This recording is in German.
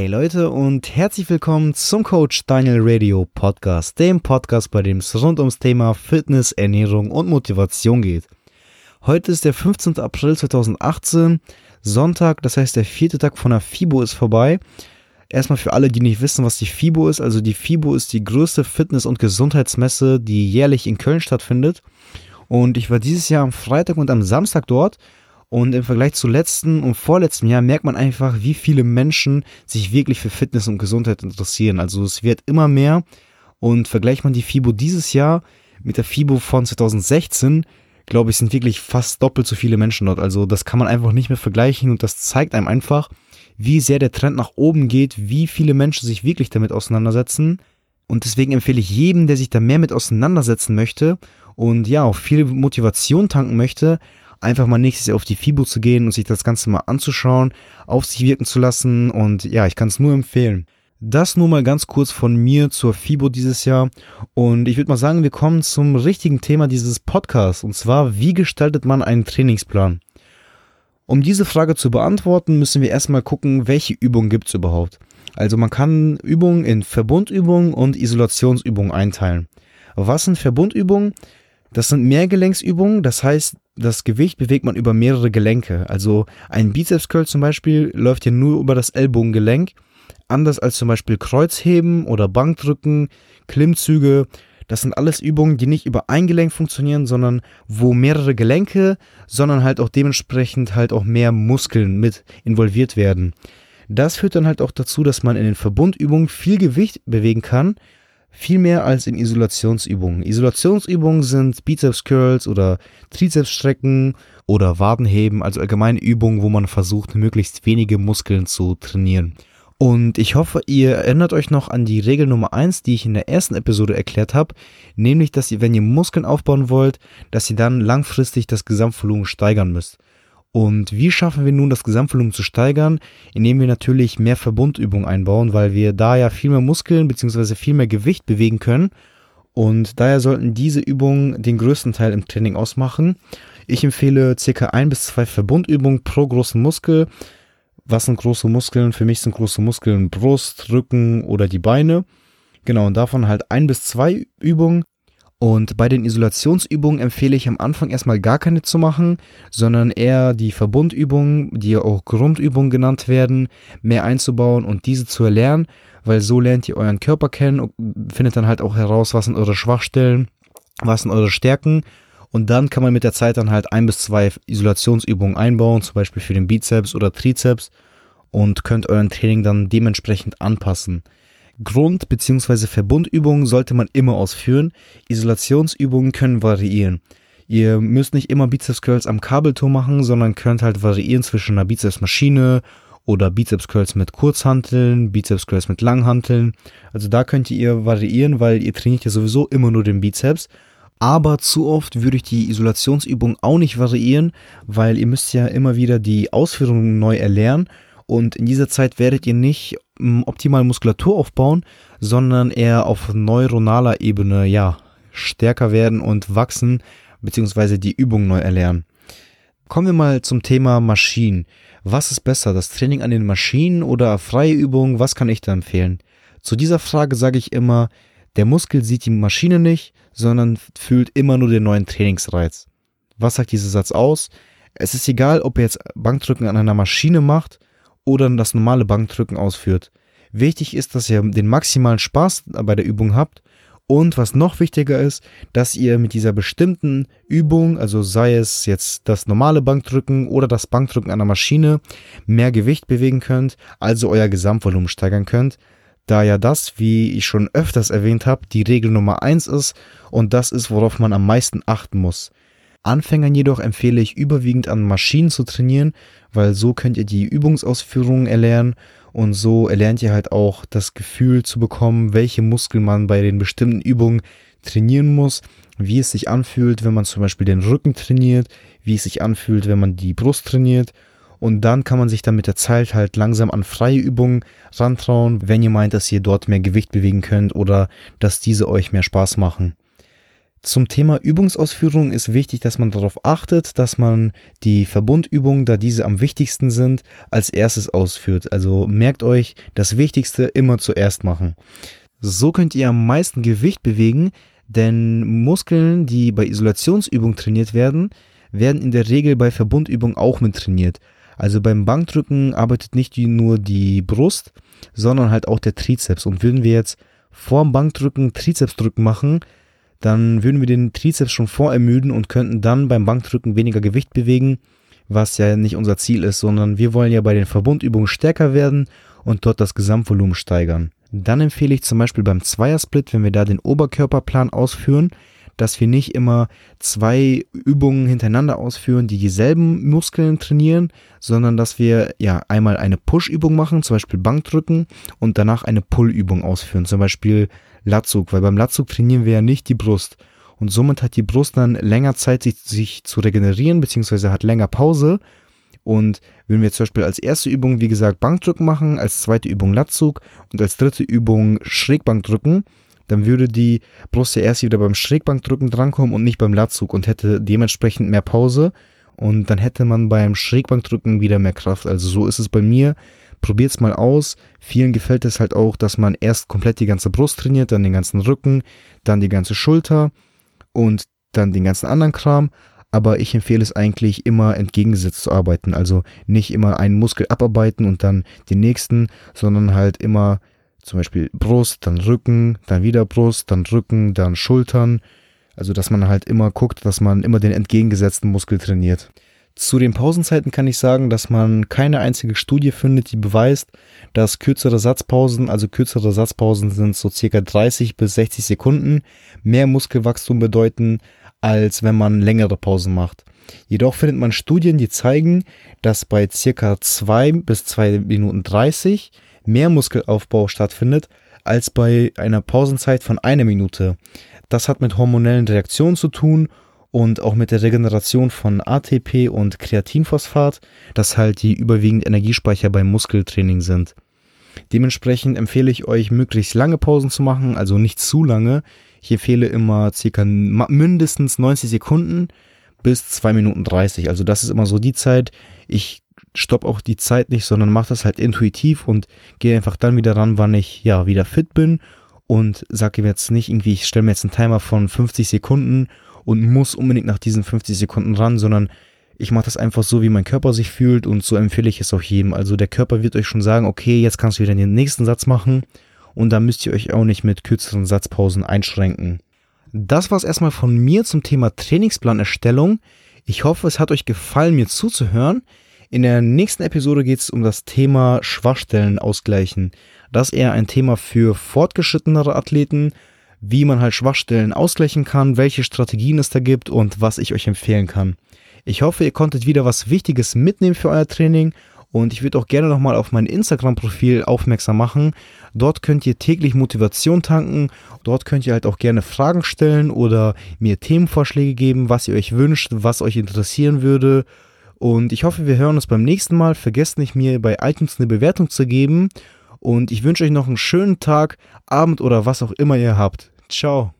Hey Leute und herzlich willkommen zum Coach Daniel Radio Podcast, dem Podcast, bei dem es rund ums Thema Fitness, Ernährung und Motivation geht. Heute ist der 15. April 2018, Sonntag, das heißt der vierte Tag von der FIBO ist vorbei. Erstmal für alle, die nicht wissen, was die FIBO ist. Also die FIBO ist die größte Fitness- und Gesundheitsmesse, die jährlich in Köln stattfindet. Und ich war dieses Jahr am Freitag und am Samstag dort und im Vergleich zu letzten und vorletzten Jahr merkt man einfach, wie viele Menschen sich wirklich für Fitness und Gesundheit interessieren. Also es wird immer mehr. Und vergleicht man die FIBO dieses Jahr mit der FIBO von 2016, glaube ich, sind wirklich fast doppelt so viele Menschen dort. Also das kann man einfach nicht mehr vergleichen und das zeigt einem einfach, wie sehr der Trend nach oben geht, wie viele Menschen sich wirklich damit auseinandersetzen. Und deswegen empfehle ich jedem, der sich da mehr mit auseinandersetzen möchte und ja, auch viel Motivation tanken möchte, einfach mal nächstes Jahr auf die FIBO zu gehen und sich das Ganze mal anzuschauen, auf sich wirken zu lassen und ja, ich kann es nur empfehlen. Das nur mal ganz kurz von mir zur FIBO dieses Jahr und ich würde mal sagen, wir kommen zum richtigen Thema dieses Podcasts und zwar, wie gestaltet man einen Trainingsplan? Um diese Frage zu beantworten, müssen wir erstmal gucken, welche Übungen gibt es überhaupt. Also man kann Übungen in Verbundübungen und Isolationsübungen einteilen. Was sind Verbundübungen? Das sind Mehrgelenksübungen, das heißt, das Gewicht bewegt man über mehrere Gelenke. Also ein Bizeps Curl zum Beispiel läuft ja nur über das Ellbogengelenk. Anders als zum Beispiel Kreuzheben oder Bankdrücken, Klimmzüge. Das sind alles Übungen, die nicht über ein Gelenk funktionieren, sondern wo mehrere Gelenke, sondern halt auch dementsprechend halt auch mehr Muskeln mit involviert werden. Das führt dann halt auch dazu, dass man in den Verbundübungen viel Gewicht bewegen kann viel mehr als in Isolationsübungen. Isolationsübungen sind Bizeps Curls oder Trizeps Strecken oder Wadenheben, also allgemeine Übungen, wo man versucht, möglichst wenige Muskeln zu trainieren. Und ich hoffe, ihr erinnert euch noch an die Regel Nummer eins, die ich in der ersten Episode erklärt habe, nämlich, dass ihr, wenn ihr Muskeln aufbauen wollt, dass ihr dann langfristig das Gesamtvolumen steigern müsst. Und wie schaffen wir nun das Gesamtvolumen zu steigern? Indem wir natürlich mehr Verbundübungen einbauen, weil wir da ja viel mehr Muskeln bzw. viel mehr Gewicht bewegen können. Und daher sollten diese Übungen den größten Teil im Training ausmachen. Ich empfehle ca. ein bis zwei Verbundübungen pro großen Muskel. Was sind große Muskeln? Für mich sind große Muskeln Brust, Rücken oder die Beine. Genau, und davon halt ein bis zwei Übungen und bei den Isolationsübungen empfehle ich am Anfang erstmal gar keine zu machen, sondern eher die Verbundübungen, die auch Grundübungen genannt werden, mehr einzubauen und diese zu erlernen, weil so lernt ihr euren Körper kennen und findet dann halt auch heraus, was sind eure Schwachstellen, was sind eure Stärken und dann kann man mit der Zeit dann halt ein bis zwei Isolationsübungen einbauen, zum Beispiel für den Bizeps oder Trizeps und könnt euren Training dann dementsprechend anpassen. Grund- bzw. Verbundübungen sollte man immer ausführen. Isolationsübungen können variieren. Ihr müsst nicht immer Bizeps Curls am Kabeltour machen, sondern könnt halt variieren zwischen einer Bizeps Maschine oder Bizeps Curls mit Kurzhanteln, Bizeps Curls mit Langhanteln. Also da könnt ihr variieren, weil ihr trainiert ja sowieso immer nur den Bizeps. Aber zu oft würde ich die Isolationsübung auch nicht variieren, weil ihr müsst ja immer wieder die Ausführungen neu erlernen und in dieser Zeit werdet ihr nicht optimal Muskulatur aufbauen, sondern eher auf neuronaler Ebene, ja, stärker werden und wachsen, beziehungsweise die Übung neu erlernen. Kommen wir mal zum Thema Maschinen. Was ist besser, das Training an den Maschinen oder freie Übungen? Was kann ich da empfehlen? Zu dieser Frage sage ich immer, der Muskel sieht die Maschine nicht, sondern fühlt immer nur den neuen Trainingsreiz. Was sagt dieser Satz aus? Es ist egal, ob er jetzt Bankdrücken an einer Maschine macht oder das normale Bankdrücken ausführt. Wichtig ist, dass ihr den maximalen Spaß bei der Übung habt und was noch wichtiger ist, dass ihr mit dieser bestimmten Übung, also sei es jetzt das normale Bankdrücken oder das Bankdrücken an der Maschine, mehr Gewicht bewegen könnt, also euer Gesamtvolumen steigern könnt, da ja das, wie ich schon öfters erwähnt habe, die Regel Nummer eins ist und das ist, worauf man am meisten achten muss. Anfängern jedoch empfehle ich überwiegend an Maschinen zu trainieren, weil so könnt ihr die Übungsausführungen erlernen und so erlernt ihr halt auch das Gefühl zu bekommen, welche Muskeln man bei den bestimmten Übungen trainieren muss, wie es sich anfühlt, wenn man zum Beispiel den Rücken trainiert, wie es sich anfühlt, wenn man die Brust trainiert. Und dann kann man sich dann mit der Zeit halt langsam an freie Übungen rantrauen, wenn ihr meint, dass ihr dort mehr Gewicht bewegen könnt oder dass diese euch mehr Spaß machen. Zum Thema Übungsausführung ist wichtig, dass man darauf achtet, dass man die Verbundübungen, da diese am wichtigsten sind, als erstes ausführt. Also merkt euch, das Wichtigste immer zuerst machen. So könnt ihr am meisten Gewicht bewegen, denn Muskeln, die bei Isolationsübungen trainiert werden, werden in der Regel bei Verbundübungen auch mit trainiert. Also beim Bankdrücken arbeitet nicht nur die Brust, sondern halt auch der Trizeps. Und würden wir jetzt vorm Bankdrücken Trizepsdrücken machen, dann würden wir den Trizeps schon vorermüden und könnten dann beim Bankdrücken weniger Gewicht bewegen, was ja nicht unser Ziel ist, sondern wir wollen ja bei den Verbundübungen stärker werden und dort das Gesamtvolumen steigern. Dann empfehle ich zum Beispiel beim Zweiersplit, wenn wir da den Oberkörperplan ausführen, dass wir nicht immer zwei Übungen hintereinander ausführen, die dieselben Muskeln trainieren, sondern dass wir ja einmal eine Push-Übung machen, zum Beispiel Bankdrücken und danach eine Pull-Übung ausführen, zum Beispiel Latzug, weil beim Latzug trainieren wir ja nicht die Brust. Und somit hat die Brust dann länger Zeit, sich, sich zu regenerieren, beziehungsweise hat länger Pause. Und wenn wir zum Beispiel als erste Übung, wie gesagt, Bankdrücken machen, als zweite Übung Latzug und als dritte Übung Schrägbankdrücken, dann würde die Brust ja erst wieder beim Schrägbankdrücken drankommen und nicht beim Latzug und hätte dementsprechend mehr Pause. Und dann hätte man beim Schrägbankdrücken wieder mehr Kraft. Also so ist es bei mir probiert's mal aus. Vielen gefällt es halt auch, dass man erst komplett die ganze Brust trainiert, dann den ganzen Rücken, dann die ganze Schulter und dann den ganzen anderen Kram. Aber ich empfehle es eigentlich immer entgegengesetzt zu arbeiten. Also nicht immer einen Muskel abarbeiten und dann den nächsten, sondern halt immer zum Beispiel Brust, dann Rücken, dann wieder Brust, dann Rücken, dann Schultern. Also dass man halt immer guckt, dass man immer den entgegengesetzten Muskel trainiert. Zu den Pausenzeiten kann ich sagen, dass man keine einzige Studie findet, die beweist, dass kürzere Satzpausen, also kürzere Satzpausen sind so circa 30 bis 60 Sekunden, mehr Muskelwachstum bedeuten, als wenn man längere Pausen macht. Jedoch findet man Studien, die zeigen, dass bei circa 2 bis 2 Minuten 30 mehr Muskelaufbau stattfindet, als bei einer Pausenzeit von einer Minute. Das hat mit hormonellen Reaktionen zu tun und auch mit der Regeneration von ATP und Kreatinphosphat, das halt die überwiegend Energiespeicher beim Muskeltraining sind. Dementsprechend empfehle ich euch, möglichst lange Pausen zu machen, also nicht zu lange. Ich empfehle immer circa mindestens 90 Sekunden bis 2 Minuten 30. Also das ist immer so die Zeit. Ich stoppe auch die Zeit nicht, sondern mache das halt intuitiv und gehe einfach dann wieder ran, wann ich ja wieder fit bin und sage jetzt nicht irgendwie, ich stelle mir jetzt einen Timer von 50 Sekunden und muss unbedingt nach diesen 50 Sekunden ran, sondern ich mache das einfach so, wie mein Körper sich fühlt und so empfehle ich es auch jedem. Also der Körper wird euch schon sagen, okay, jetzt kannst du wieder den nächsten Satz machen und da müsst ihr euch auch nicht mit kürzeren Satzpausen einschränken. Das war es erstmal von mir zum Thema Trainingsplanerstellung. Ich hoffe, es hat euch gefallen, mir zuzuhören. In der nächsten Episode geht es um das Thema Schwachstellen ausgleichen. Das ist eher ein Thema für fortgeschrittenere Athleten wie man halt Schwachstellen ausgleichen kann, welche Strategien es da gibt und was ich euch empfehlen kann. Ich hoffe, ihr konntet wieder was Wichtiges mitnehmen für euer Training und ich würde auch gerne nochmal auf mein Instagram-Profil aufmerksam machen. Dort könnt ihr täglich Motivation tanken. Dort könnt ihr halt auch gerne Fragen stellen oder mir Themenvorschläge geben, was ihr euch wünscht, was euch interessieren würde. Und ich hoffe, wir hören uns beim nächsten Mal. Vergesst nicht, mir bei iTunes eine Bewertung zu geben. Und ich wünsche euch noch einen schönen Tag, Abend oder was auch immer ihr habt. Ciao.